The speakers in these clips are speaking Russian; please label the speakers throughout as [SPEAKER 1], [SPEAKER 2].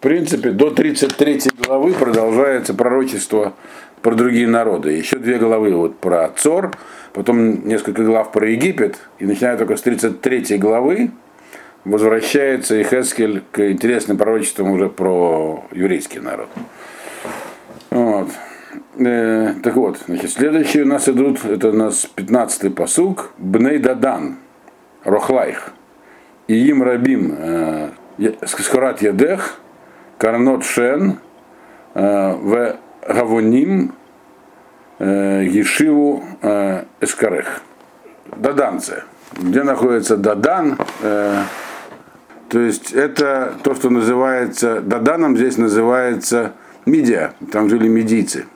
[SPEAKER 1] В принципе, до 33 главы продолжается пророчество про другие народы. Еще две главы вот про Цор, потом несколько глав про Египет, и начиная только с 33 главы возвращается Ихескель к интересным пророчествам уже про еврейский народ. Вот. Э, так вот, значит, следующие у нас идут, это у нас 15-й посуг, Бней Дадан, Рохлайх, и им Рабим, э, Скорат Ядех, Карнот Шен, в Гавоним, Ешиву Эскарех. Даданцы. Где находится Дадан, то есть это то, что называется, Даданом здесь называется Мидия, там жили медийцы,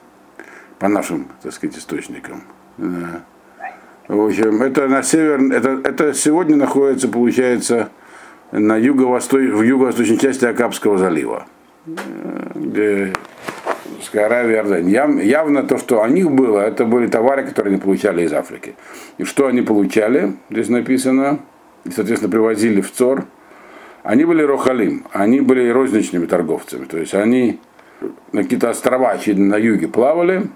[SPEAKER 1] по нашим, так сказать, источникам. Э, в общем, это на север, это, это сегодня находится, получается, на юго-восток, в юго-восточной части Акапского залива, Аравия, Иордания. Яв, явно то, что у них было, это были товары, которые они получали из Африки. И что они получали, здесь написано, и, соответственно, привозили в ЦОР, они были рохалим, они были розничными торговцами. То есть они на какие-то острова, на юге плавали,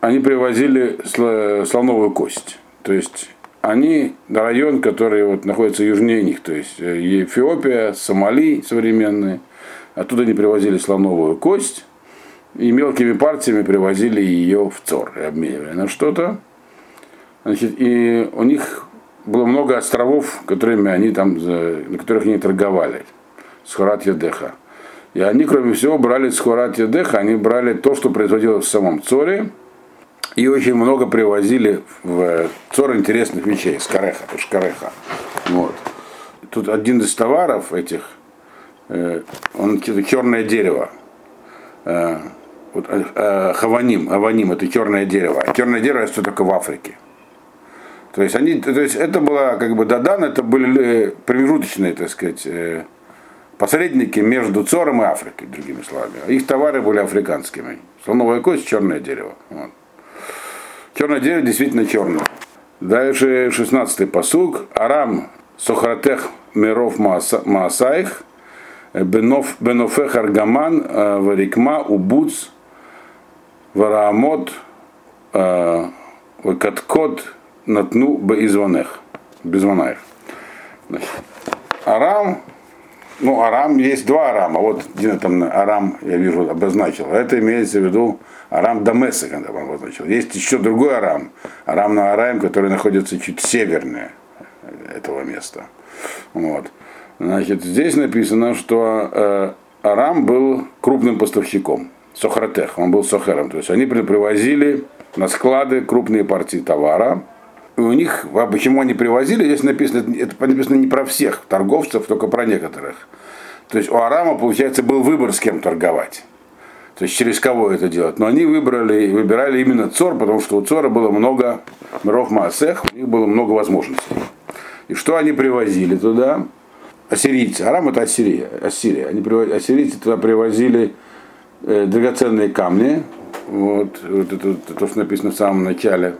[SPEAKER 1] они привозили слоновую кость. То есть они район, который вот находится южнее них, то есть э, Эфиопия, Сомали современные, оттуда они привозили слоновую кость и мелкими партиями привозили ее в ЦОР и обменивали на что-то. Значит, и у них было много островов, которыми они там, на которых они торговали, с Хорат Ядеха. И они, кроме всего, брали с Хорат Ядеха, они брали то, что производилось в самом Цоре, и очень много привозили в Цор интересных вещей, скареха, шкареха. Вот. Тут один из товаров этих, э, он черное дерево. Э, вот, э, хаваним, аваним, это черное дерево. Черное дерево это только в Африке. То есть, они, то есть это было как бы Дадан, это были промежуточные, так сказать, посредники между Цором и Африкой, другими словами. Их товары были африканскими. Слоновая кость, черное дерево. Вот. Черное дерево действительно черное. Дальше 16-й посуг. Арам Сохратех Миров Маасаих, Бенофех Аргаман, э, Варикма, Убуц, Вараамот, э, Вакаткот, Натну, Беизванех. Безванаих. Арам, ну, Арам, есть два Арама. Вот один там Арам, я вижу, обозначил. Это имеется в виду Арам Дамеса, когда он обозначил. Есть еще другой Арам, Арам на Араем, который находится чуть севернее этого места. Вот. Значит, здесь написано, что э, Арам был крупным поставщиком, Сохратех, он был Сохером. То есть они привозили на склады крупные партии товара. И у них, а почему они привозили, здесь написано, это написано не про всех торговцев, только про некоторых. То есть у Арама, получается, был выбор, с кем торговать то есть через кого это делать. Но они выбрали, выбирали именно Цор, потому что у Цора было много миров Маасех, у них было много возможностей. И что они привозили туда? Ассирийцы. Арам это Ассирия. Ассирия. Они ассирийцы туда привозили э, драгоценные камни. Вот, вот это, это то, что написано в самом начале.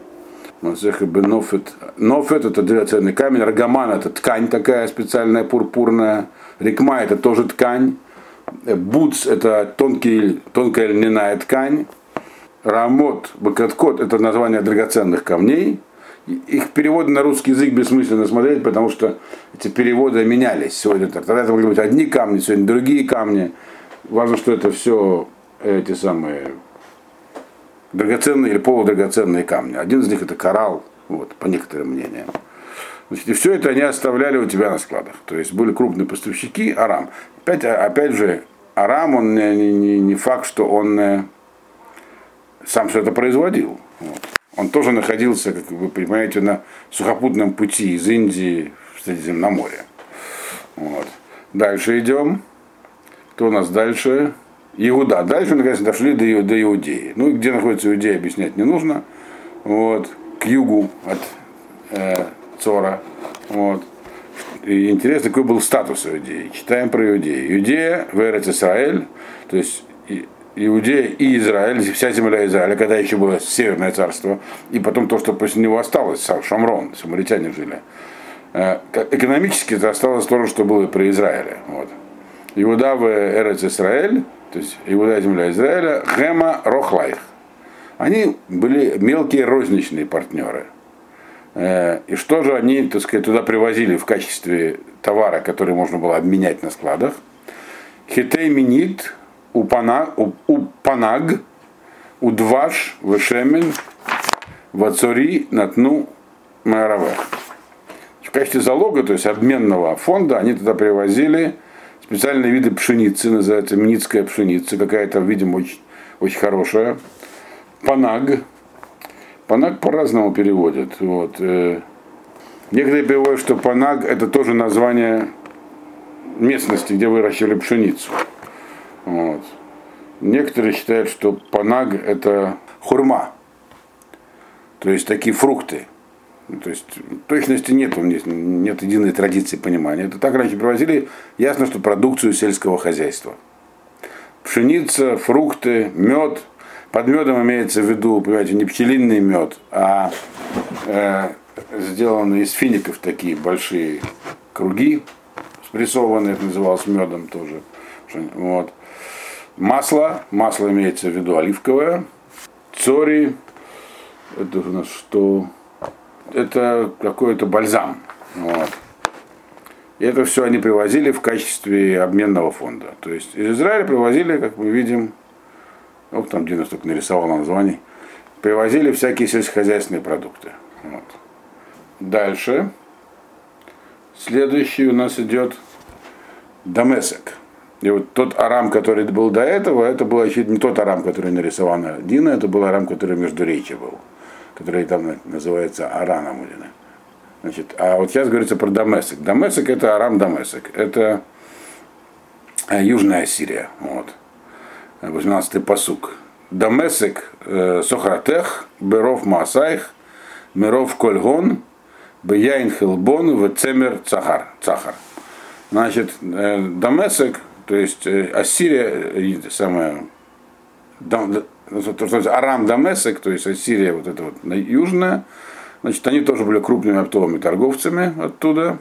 [SPEAKER 1] Нофет. Нофет это драгоценный камень. Рагаман это ткань такая специальная, пурпурная. Рикма это тоже ткань. Буц это тонкий, тонкая льняная ткань. Рамот, бакаткот это название драгоценных камней. Их переводы на русский язык бессмысленно смотреть, потому что эти переводы менялись сегодня. Тогда это могли быть одни камни, сегодня другие камни. Важно, что это все эти самые драгоценные или полудрагоценные камни. Один из них это коралл, вот, по некоторым мнениям. Значит, и все это они оставляли у тебя на складах. То есть были крупные поставщики, Арам. Опять, опять же, Арам, он не, не, не факт, что он э, сам все это производил. Он тоже находился, как вы понимаете, на сухопутном пути из Индии в Средиземноморье. Вот. Дальше идем. Кто у нас дальше? Иуда. Дальше, наконец, дошли до, до Иудеи. Ну, где находится Иудея, объяснять не нужно. Вот. К югу от э, Цора. Вот. И интересно, какой был статус Иудеи. Читаем про Иудею. Иудея, Верец Израиль, то есть Иудея и Израиль, вся земля Израиля, когда еще было Северное царство, и потом то, что после него осталось, Шамрон, самаритяне жили. Э, экономически это осталось то, что было при Израиле. Вот. Иуда в Эрец Израиль, то есть Иуда земля Израиля, Гема Рохлайх. Они были мелкие розничные партнеры. Э, и что же они, так сказать, туда привозили в качестве товара, который можно было обменять на складах? Хитей минит, упанаг, упанаг удваш, вешемен, вацори, натну, маравех. В качестве залога, то есть обменного фонда, они туда привозили специальные виды пшеницы, называется миницкая пшеница, какая-то, видимо, очень, очень хорошая. Панаг. Панаг по-разному переводят. Вот. Э, некоторые переводят, что Панаг это тоже название местности, где выращивали пшеницу. Вот. Некоторые считают, что Панаг это хурма. То есть такие фрукты. То есть точности нет, нет единой традиции понимания. Это так раньше привозили, ясно, что продукцию сельского хозяйства. Пшеница, фрукты, мед, под медом имеется в виду, понимаете, не пчелиный мед, а э, сделанные из фиников такие большие круги, спрессованные, это называлось медом тоже. Вот. Масло, масло имеется в виду оливковое, цори, это у нас что? Это какой-то бальзам. Вот. И это все они привозили в качестве обменного фонда. То есть из Израиля привозили, как мы видим, ну, там Дина только нарисовал названий, привозили всякие сельскохозяйственные продукты. Вот. Дальше. Следующий у нас идет Дамесек. И вот тот арам, который был до этого, это был еще не тот арам, который нарисовал Дина, это был арам, который между речи был, который там называется Араном. Значит, а вот сейчас говорится про Дамесек. Дамесек это Арам Дамесек. Это э, Южная Сирия. Вот. 18-й посук. Дамесек э, Сохратех, Беров Маасайх, Миров Кольгон, Бияин Хилбон, Вецемер Цахар. Цахар. Значит, э, Дамесек, то есть Ассирия, самая, Арам Дамесек, то есть Ассирия, вот это вот южная, значит, они тоже были крупными оптовыми торговцами оттуда.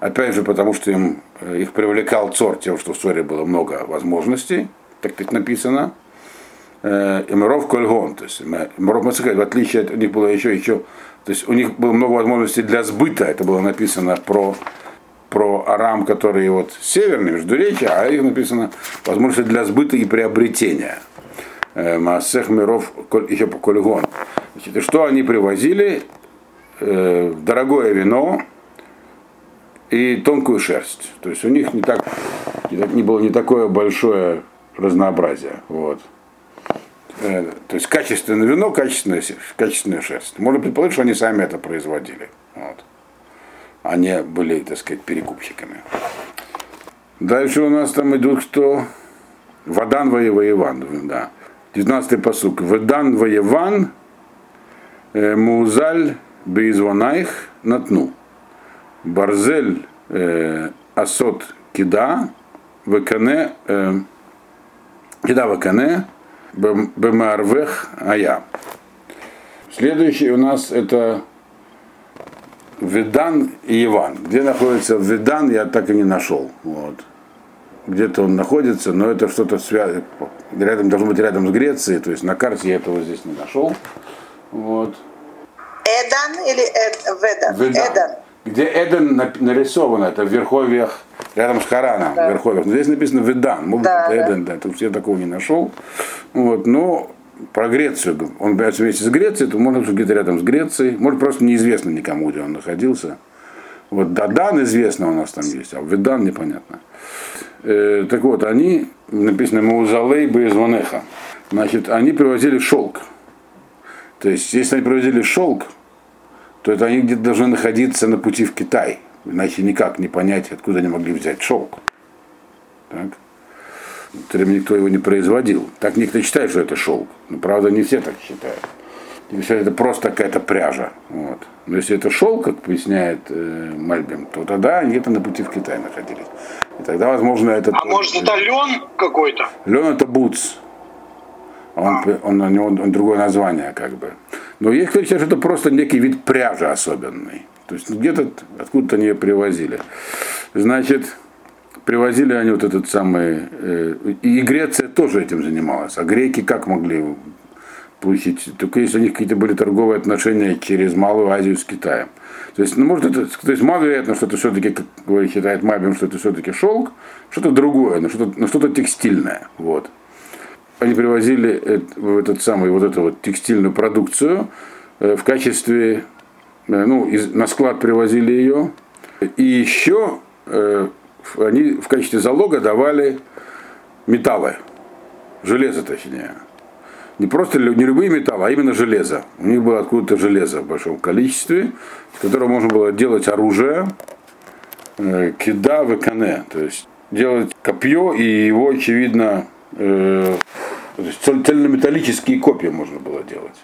[SPEAKER 1] Опять же, потому что им, их привлекал Цор тем, что в Цоре было много возможностей так тут написано, Эмиров Кольгон, то есть Эмиров в отличие от них было еще, еще, то есть у них было много возможностей для сбыта, это было написано про, про Арам, который вот северный, между речи, а их написано возможности для сбыта и приобретения. Маасех Миров, еще по Кольгон. Значит, что они привозили? Дорогое вино, и тонкую шерсть. То есть у них не так не было не такое большое разнообразие. Вот. Э, то есть качественное вино, качественная, качественная шерсть. Можно предположить, что они сами это производили. Вот. Они были, так сказать, перекупщиками. Дальше у нас там идут кто? Вадан воеван, да. 19-й посук. Вадан воеван, э, музаль бейзвонайх натну. Барзель э, асот кида, векане Кидава Кане, Бемарвех Ая. Следующий у нас это Ведан и Иван. Где находится Ведан, я так и не нашел. Вот. Где-то он находится, но это что-то связано. Рядом, должно быть рядом с Грецией, то есть на карте я этого здесь не нашел. Вот.
[SPEAKER 2] Эдан или Эд, Ведан? Ведан.
[SPEAKER 1] Эдан. Где Эден нарисовано, это в верховьях рядом с Хараном, да. верховьях. Но здесь написано Ведан, может да, это Эден, да, тут я такого не нашел. Вот, но про Грецию, он берется вместе с Грецией, то быть где-то рядом с Грецией, может просто неизвестно никому, где он находился. Вот Дадан известно у нас там есть, а Ведан непонятно. Э, так вот, они, написано Маузалей Боезвонеха, значит, они привозили шелк. То есть, если они привозили шелк, то это они где-то должны находиться на пути в Китай. Иначе никак не понять, откуда они могли взять шелк. Так. Никто его не производил. Так некоторые считают, что это шелк. Но правда не все так считают. Если это просто какая-то пряжа. Вот. Но если это шелк, как поясняет э, Мальбим, то тогда они где-то на пути в Китай находились. И тогда, возможно, это...
[SPEAKER 3] А может это лен какой-то?
[SPEAKER 1] Лен это бутс. Он, а. он, он, он, он другое название, как бы. Но есть кто считает, что это просто некий вид пряжи особенный. То есть где-то откуда-то они ее привозили. Значит, привозили они вот этот самый, э, и Греция тоже этим занималась, а греки как могли получить, только если у них какие-то были торговые отношения через Малую Азию с Китаем. То есть, ну, может, это, то есть маловероятно, что это все-таки, как считает Мабин, что это все-таки шелк, что-то другое, но что-то, но что-то текстильное. Вот. Они привозили в этот самый, вот эту вот текстильную продукцию в качестве, ну, из, на склад привозили ее, и еще они в качестве залога давали металлы, железо точнее. Не просто не любые металлы, а именно железо. У них было откуда-то железо в большом количестве, с которого можно было делать оружие, э, кида в кане, то есть делать копье и его, очевидно, э, цельнометаллические копья можно было делать.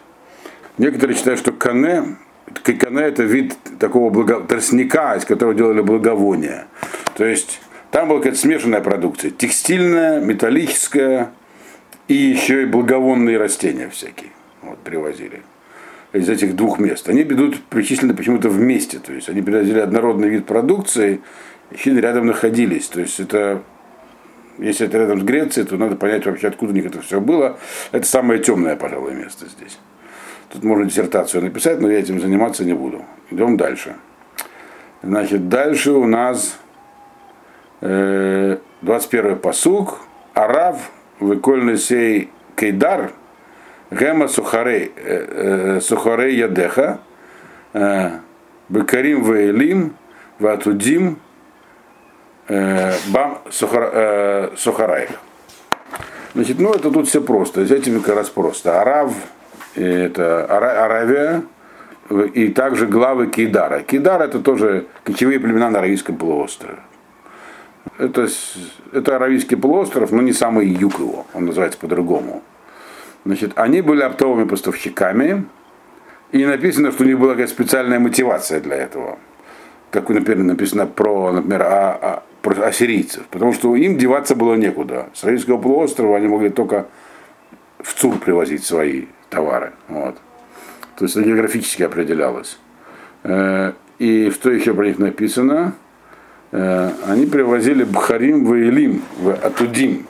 [SPEAKER 1] Некоторые считают, что кане, кане это вид такого благо, тростника, из которого делали благовония. То есть там была какая-то смешанная продукция. Текстильная, металлическая и еще и благовонные растения всякие вот, привозили из этих двух мест. Они идут причислены почему-то вместе. То есть они привозили однородный вид продукции, и рядом находились. То есть это если это рядом с Грецией, то надо понять вообще, откуда у них это все было. Это самое темное, пожалуй, место здесь. Тут можно диссертацию написать, но я этим заниматься не буду. Идем дальше. Значит, дальше у нас 21 посук, Арав, выкольный сей Кейдар, Гема Сухарей, Сухарей Ядеха, Бекарим Вейлим, Ватудим, Бам Сухараев. Значит, ну это тут все просто, с этим как раз просто. Арав, это Аравия, и также главы Кейдара. Кейдар это тоже кочевые племена на Аравийском полуострове. Это, это Аравийский полуостров, но не самый юг его, он называется по-другому. Значит, они были оптовыми поставщиками, и написано, что у них была какая-то специальная мотивация для этого. Как, например, написано про, например, о, о, про ассирийцев. Потому что им деваться было некуда. С Аравийского полуострова они могли только в ЦУР привозить свои товары. Вот. То есть это географически определялось. Э, и что еще про них написано? Э, они привозили Бхарим в Илим, в Атудим.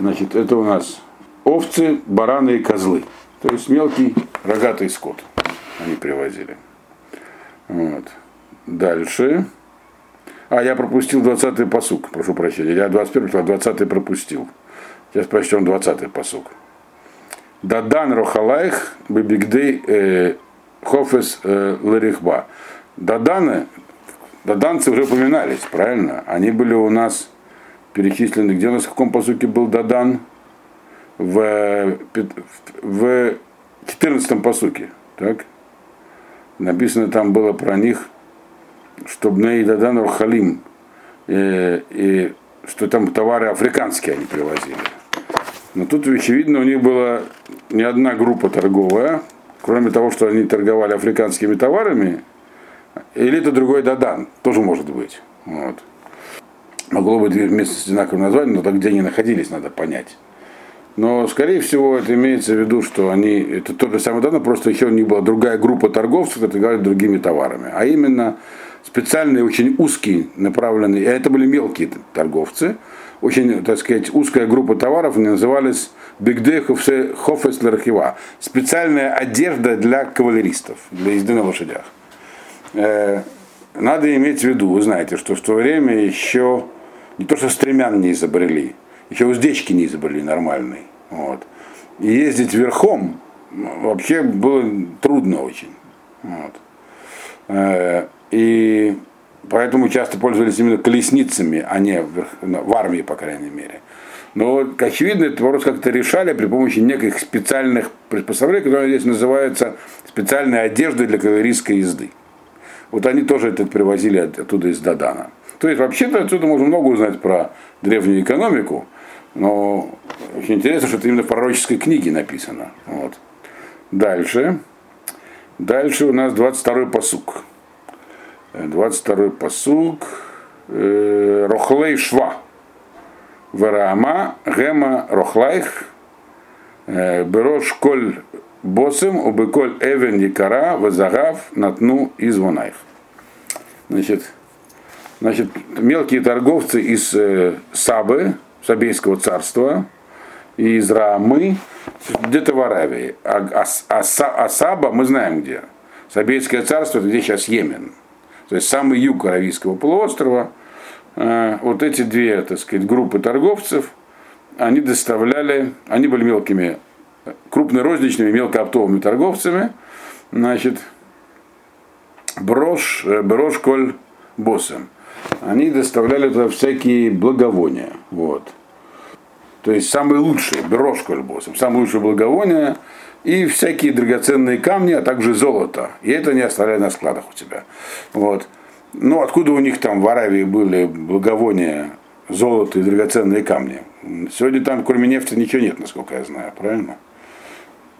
[SPEAKER 1] Значит, это у нас овцы, бараны и козлы. То есть мелкий рогатый скот они привозили. Вот. Дальше. А, я пропустил 20-й посук, прошу прощения. Я 21 а 20 пропустил. Сейчас прочтем 20-й посук. Дадан Рохалайх Бебигдей э, Хофес э, Ларихба. Даданы Даданцы уже упоминались, правильно? Они были у нас перечислены, где у нас в каком посуке был Дадан? В, в 14 посуке. Так? Написано там было про них, чтобы на Дадан Рухалим, и, э, и что там товары африканские они привозили. Но тут, очевидно, у них была не одна группа торговая, кроме того, что они торговали африканскими товарами, или это другой Дадан, тоже может быть. Вот. Могло быть вместе с одинаковым названием, но так где они находились, надо понять. Но, скорее всего, это имеется в виду, что они, это тот же самый Дадан, просто еще у них была другая группа торговцев, которые торговали другими товарами. А именно специальные, очень узкие, направленные, и это были мелкие торговцы, очень, так сказать, узкая группа товаров, они назывались Бигдей Хофес Лархива. Специальная одежда для кавалеристов, для езды на лошадях. Э, надо иметь в виду, вы знаете, что в то время еще не то, что стремян не изобрели, еще уздечки не изобрели нормальные. Вот. И ездить верхом вообще было трудно очень. Вот. Э, и поэтому часто пользовались именно колесницами, а не в, в армии, по крайней мере. Но, очевидно, этот вопрос как-то решали при помощи неких специальных приспособлений, которые здесь называются специальной одеждой для кавалерийской езды. Вот они тоже это привозили оттуда из Дадана. То есть вообще-то отсюда можно много узнать про древнюю экономику, но очень интересно, что это именно в пророческой книге написано. Вот. Дальше. Дальше у нас 22-й посук. 22-й посук. Э, Рохлей Шва. Вераама Гема Рохлайх. Э, Берош Коль Босым убыколь эвен якара вазагав натну и звонайх. Значит, Значит, мелкие торговцы из э, Сабы, Сабейского царства, и из Рамы, где-то в Аравии. А, а, а, а Саба мы знаем где. Сабейское царство, это где сейчас Йемен. То есть самый юг Аравийского полуострова. Э, вот эти две, так сказать, группы торговцев, они доставляли, они были мелкими, крупнорозничными, мелкооптовыми торговцами, значит, брошь, э, брошь коль боссом. Они доставляли туда всякие благовония. Вот. То есть самые лучшие, брошь коль боссом, самые лучшие благовония и всякие драгоценные камни, а также золото. И это не оставляли на складах у тебя. Вот. Ну, откуда у них там в Аравии были благовония, золото и драгоценные камни? Сегодня там, кроме нефти, ничего нет, насколько я знаю, правильно?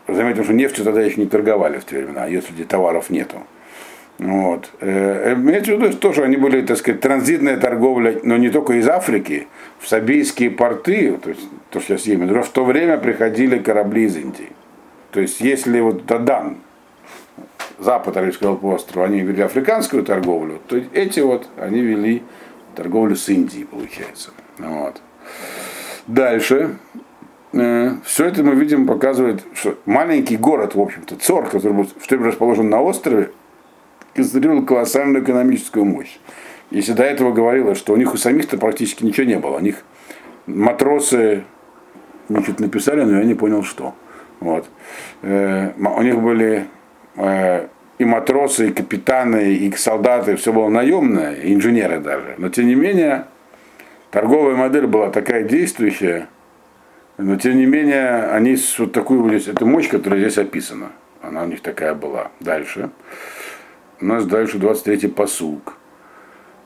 [SPEAKER 1] Заметим, что нефтью тогда еще не торговали в те времена, если товаров нету. Вот. Э, имеется в виду, что тоже они были, так сказать, транзитная торговля, но не только из Африки, в Сабийские порты, то есть то, что сейчас Йемен, в то время приходили корабли из Индии. То есть если вот Тадан, запад Арабского полуострова, они вели африканскую торговлю, то эти вот, они вели торговлю с Индией, получается. Вот. Дальше. Э, Все это мы видим, показывает, что маленький город, в общем-то, Цор, который был в расположен на острове, концентрировал колоссальную экономическую мощь. Если до этого говорилось, что у них у самих-то практически ничего не было, у них матросы, что-то написали, но я не понял, что. Вот. Э, у них были э, и матросы, и капитаны, и солдаты, все было наемное, и инженеры даже. Но тем не менее, торговая модель была такая действующая, но тем не менее, они вот такую вот это мощь, которая здесь описана. Она у них такая была. Дальше. У нас дальше 23-й посук.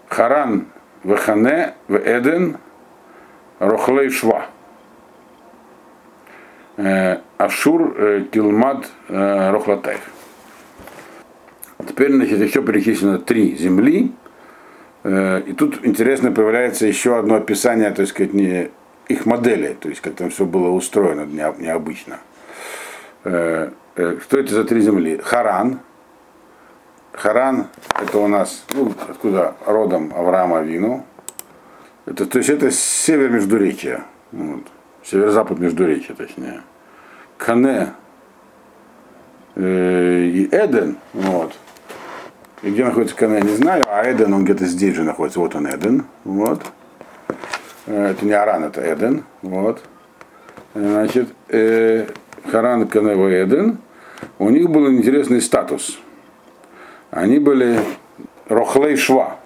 [SPEAKER 1] Харан вехане в Эден рохлей шва. Э, Ашур э, Килмат э, Рохлатайф. Теперь значит, еще перечислено три земли. И тут интересно появляется еще одно описание, есть сказать, не их модели, то есть как там все было устроено необычно. Что это за три земли? Харан. Харан это у нас, ну, откуда родом Авраама Вину. Это, то есть это север Междуречия. Вот. Северо-запад Междуречия, точнее. Кане э, и Эден, вот. И где находится Кане, не знаю, а Эден, он где-то здесь же находится. Вот он Эден, вот. Э, это не Аран, это Эден, вот. Значит, э, Харан, Кане и Эден, у них был интересный статус. Они были Рохлей Шва,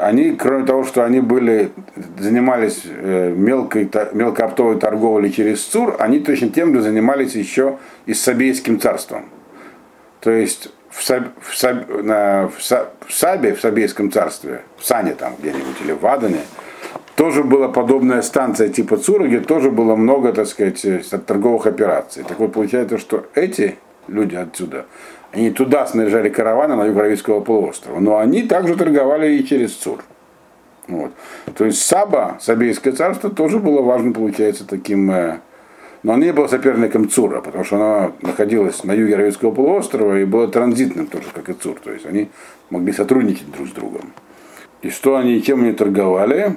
[SPEAKER 1] они, кроме того, что они были, занимались э, мелкой, мелкооптовой торговлей через ЦУР, они точно тем же занимались еще и с Сабейским царством. То есть в, Саб, в, Саб, на, в, Саб, в Сабе, в Сабейском царстве, в Сане там где-нибудь или в Адане, тоже была подобная станция типа ЦУРа, где тоже было много, так сказать, э, торговых операций. Так вот получается, что эти люди отсюда, они туда снаряжали караваны на юг Аравийского полуострова. Но они также торговали и через Цур. Вот. То есть Саба, Сабейское царство, тоже было важно, получается, таким... Э, но оно не было соперником Цура, потому что оно находилось на юге Аравийского полуострова и было транзитным тоже, как и Цур. То есть они могли сотрудничать друг с другом. И что они, чем они торговали?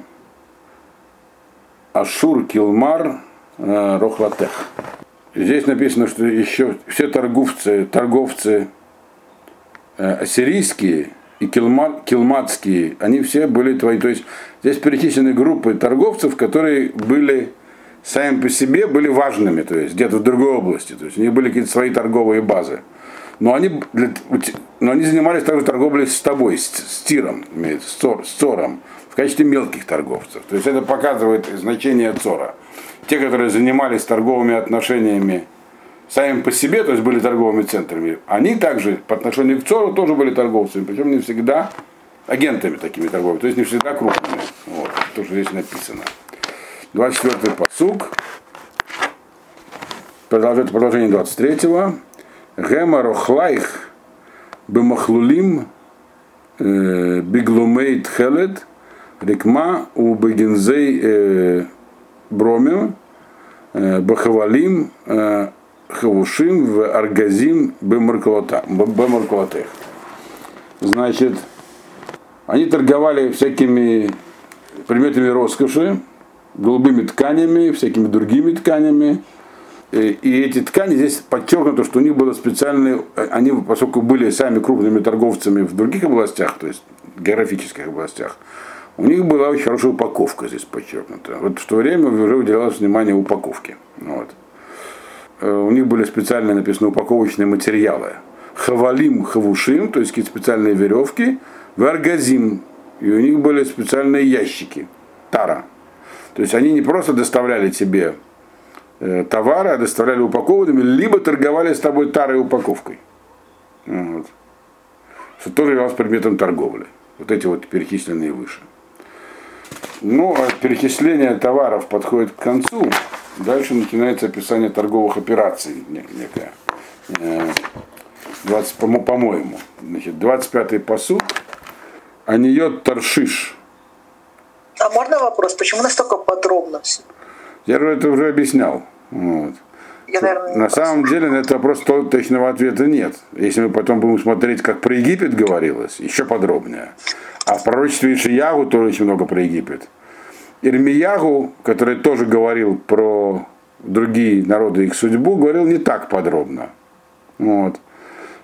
[SPEAKER 1] Ашур, Килмар, э, Рохлатех. Здесь написано, что еще все торговцы, торговцы э, ассирийские и килмат, килматские, они все были твои. То есть здесь перечислены группы торговцев, которые были сами по себе были важными, то есть где-то в другой области. То есть у них были какие-то свои торговые базы. Но они, но они занимались также торговлей с тобой, с, с тиром, с, цор, с цором, в качестве мелких торговцев. То есть это показывает значение цора те, которые занимались торговыми отношениями сами по себе, то есть были торговыми центрами, они также по отношению к ЦОРу тоже были торговцами, причем не всегда агентами такими торговыми, то есть не всегда крупными. Вот, то, что здесь написано. 24-й посуг. Продолжение 23-го. Гема рохлайх бемахлулим э, биглумейт хелет рикма у бегензей э, бромим, э, бахавалим, хавушим, в аргазим, бемаркулатех. Значит, Они торговали всякими предметами роскоши, голубыми тканями, всякими другими тканями. И эти ткани здесь подчеркнуто, что у них было специальные, они, поскольку были сами крупными торговцами в других областях, то есть географических областях, у них была очень хорошая упаковка здесь подчеркнута. Вот в то время уже уделялось внимание упаковке. Вот. Э, у них были специально написаны упаковочные материалы. Хавалим, хавушим, то есть какие-то специальные веревки, варгазим, и у них были специальные ящики, тара. То есть они не просто доставляли тебе э, товары, а доставляли упакованными, либо торговали с тобой тарой упаковкой. Вот. Что тоже являлось предметом торговли. Вот эти вот перечисленные выше. Ну, а перечисление товаров подходит к концу. Дальше начинается описание торговых операций некое. 20, э, по-моему. Значит, 25-й посуд. Аниот Таршиш.
[SPEAKER 2] А можно вопрос? Почему настолько подробно все?
[SPEAKER 1] Я это уже объяснял. Вот. Я, наверное, на самом деле на этот вопрос точного ответа нет. Если мы потом будем смотреть, как про Египет говорилось, еще подробнее. А в пророчестве Ишиягу тоже очень много про Египет. Ирмиягу, который тоже говорил про другие народы их судьбу, говорил не так подробно. Вот.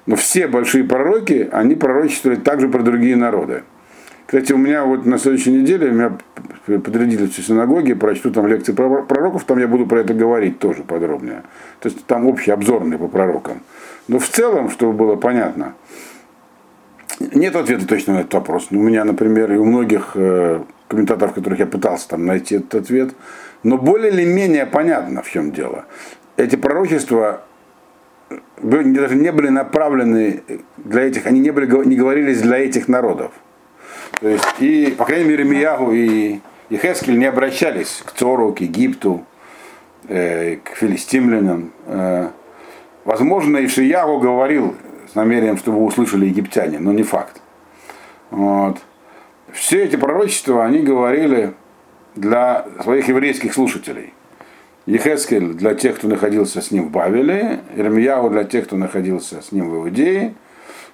[SPEAKER 1] Но все большие пророки, они пророчествовали также про другие народы. Кстати, у меня вот на следующей неделе меня подрядили в синагоге, прочту там лекции про пророков, там я буду про это говорить тоже подробнее. То есть там общий обзорный по пророкам. Но в целом, чтобы было понятно, нет ответа точно на этот вопрос. У меня, например, и у многих э, комментаторов, которых я пытался там найти этот ответ. Но более или менее понятно, в чем дело. Эти пророчества даже не были направлены для этих, они не, были, не говорились для этих народов. То есть, и, по крайней мере, Миягу и, и Хескель не обращались к Цору, к Египту, э, к филистимлянам. Э, возможно, Ишиягу говорил с намерением, чтобы услышали египтяне, но не факт. Вот. Все эти пророчества, они говорили для своих еврейских слушателей. Ехескель для тех, кто находился с ним в Бавеле, Ирмияу для тех, кто находился с ним в Иудее,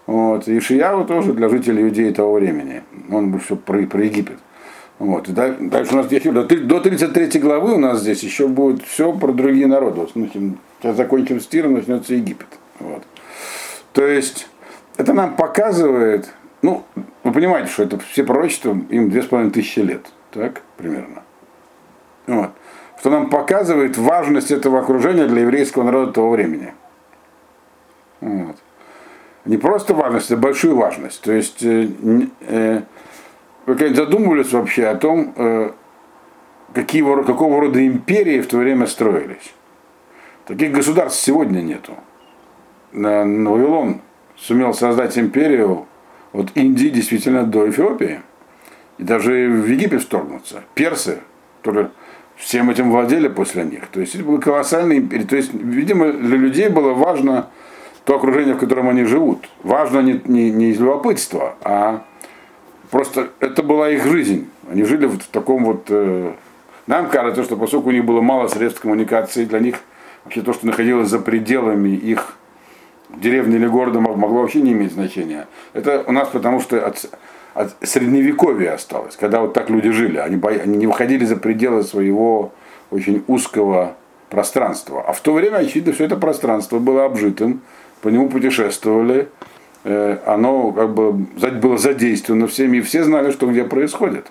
[SPEAKER 1] вот, и Ишияу тоже для жителей Иудеи того времени. Он все про, про Египет. Вот. И дальше у нас до 33 главы у нас здесь еще будет все про другие народы. Вот, ну, сейчас закончим с начнется Египет. Вот. То есть это нам показывает, ну, вы понимаете, что это все пророчества, им две с половиной тысячи лет, так, примерно. Вот. Что нам показывает важность этого окружения для еврейского народа того времени. Вот. Не просто важность, а большую важность. То есть э, э, вы когда задумывались вообще о том, э, какие, какого рода империи в то время строились. Таких государств сегодня нету. Вавилон сумел создать империю от Индии действительно до Эфиопии. И даже в Египет вторгнуться. Персы, которые всем этим владели после них. То есть это была колоссальная империя. То есть, видимо, для людей было важно то окружение, в котором они живут. Важно не, не, не из любопытства, а просто это была их жизнь. Они жили в таком вот... Э, нам кажется, что поскольку у них было мало средств коммуникации, для них вообще то, что находилось за пределами их деревни или города могло вообще не иметь значения. Это у нас потому что от, от средневековья осталось, когда вот так люди жили. Они, бо... они не выходили за пределы своего очень узкого пространства. А в то время, очевидно, все это пространство было обжитым, по нему путешествовали, э, оно как бы было задействовано всеми, и все знали, что где происходит.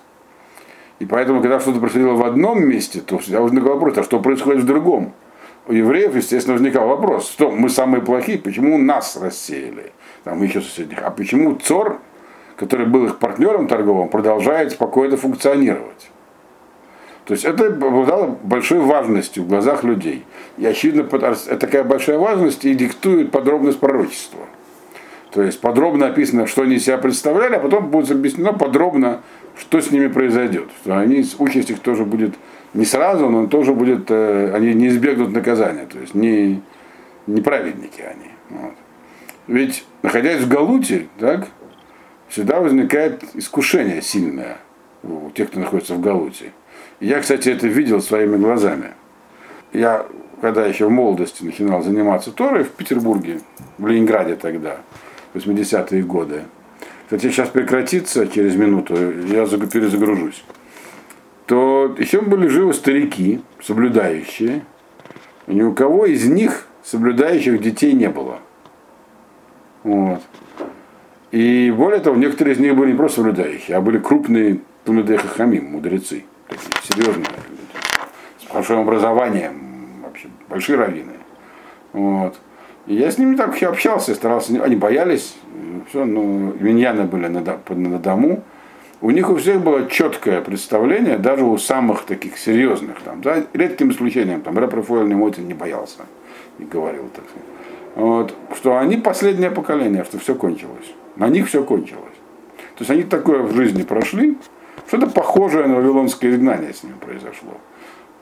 [SPEAKER 1] И поэтому, когда что-то происходило в одном месте, то всегда возникал вопрос, а что происходит в другом? у евреев, естественно, возникал вопрос, что мы самые плохие, почему нас рассеяли, там еще соседних, а почему ЦОР, который был их партнером торговым, продолжает спокойно функционировать. То есть это обладало большой важностью в глазах людей. И очевидно, такая большая важность и диктует подробность пророчества. То есть подробно описано, что они себя представляли, а потом будет объяснено подробно, что с ними произойдет. Что они, участь их тоже будет не сразу, но тоже будет, э, они не избегнут наказания, то есть не, не праведники они. Вот. Ведь, находясь в Галуте, так, всегда возникает искушение сильное у тех, кто находится в Галуте. Я, кстати, это видел своими глазами. Я, когда еще в молодости начинал заниматься Торой в Петербурге, в Ленинграде тогда, 80-е годы, хотя сейчас прекратится через минуту, я заг- перезагружусь, то еще были живы старики, соблюдающие. И ни у кого из них соблюдающих детей не было. Вот. И более того, некоторые из них были не просто соблюдающие, а были крупные Тулидей Хахамим, мудрецы, серьезные люди, с большим образованием, вообще большие раввины. Вот. И я с ними так вообще общался, старался, они боялись, все, но миньяны были на, на дому. У них у всех было четкое представление, даже у самых таких серьезных, там, за редким исключением, там, Рэп Рафаэль Немотин не боялся, не говорил так. Вот, что они последнее поколение, что все кончилось. На них все кончилось. То есть они такое в жизни прошли, что-то похожее на вавилонское изгнание с ними произошло.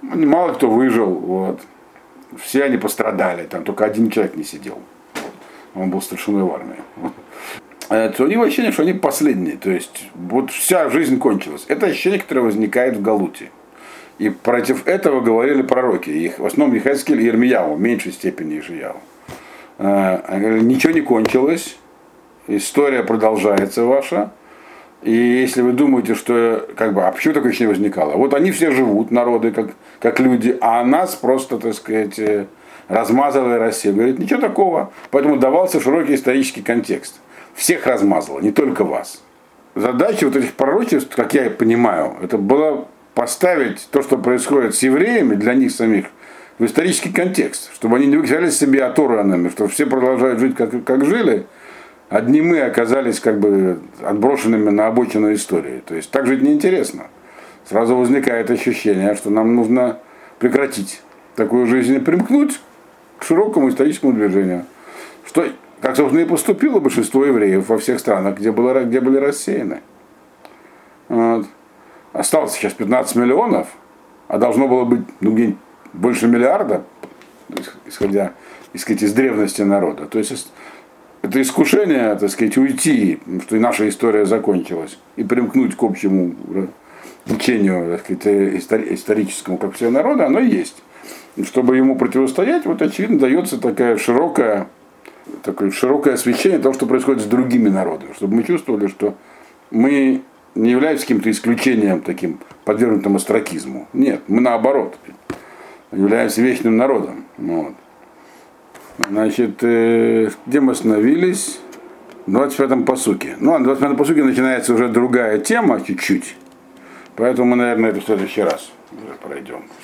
[SPEAKER 1] Они- Мало кто выжил, вот. все они пострадали, там только один человек не сидел. Он был старшиной в армии. Это у них ощущение, что они последние. То есть вот вся жизнь кончилась. Это ощущение, которое возникает в Галуте. И против этого говорили пророки. Их, в основном Ехескель и Ирмияу, в меньшей степени Ишияу. Э, они говорили, Ничего не кончилось, история продолжается ваша. И если вы думаете, что как бы, а почему такое ощущение возникало? Вот они все живут, народы, как, как люди, а нас просто, так сказать, э, размазала Россия. Говорит, ничего такого. Поэтому давался широкий исторический контекст. Всех размазала, не только вас. Задача вот этих пророчеств, как я понимаю, это было поставить то, что происходит с евреями для них самих, в исторический контекст, чтобы они не выказали себе оторванными, что все продолжают жить как, как жили, одни мы оказались как бы отброшенными на обочину истории. То есть так жить неинтересно. Сразу возникает ощущение, что нам нужно прекратить такую жизнь и примкнуть к широкому историческому движению. Что, как, собственно, и поступило большинство евреев во всех странах, где, было, где были рассеяны. Вот. Осталось сейчас 15 миллионов, а должно было быть ну, где-нибудь больше миллиарда, исходя так сказать, из древности народа. То есть это искушение, так сказать, уйти, что и наша история закончилась, и примкнуть к общему течению, так сказать, истори- историческому, как все народы, оно есть. Чтобы ему противостоять, вот очевидно дается такая широкая, такое широкое освещение того, что происходит с другими народами, чтобы мы чувствовали, что мы не являемся каким-то исключением таким, подвергнутым астракизму. Нет, мы наоборот, являемся вечным народом. Вот. Значит, э, где мы остановились? В 25-м посуке. Ну, на 25-м посуке начинается уже другая тема чуть-чуть. Поэтому мы, наверное, это в следующий раз уже пройдем.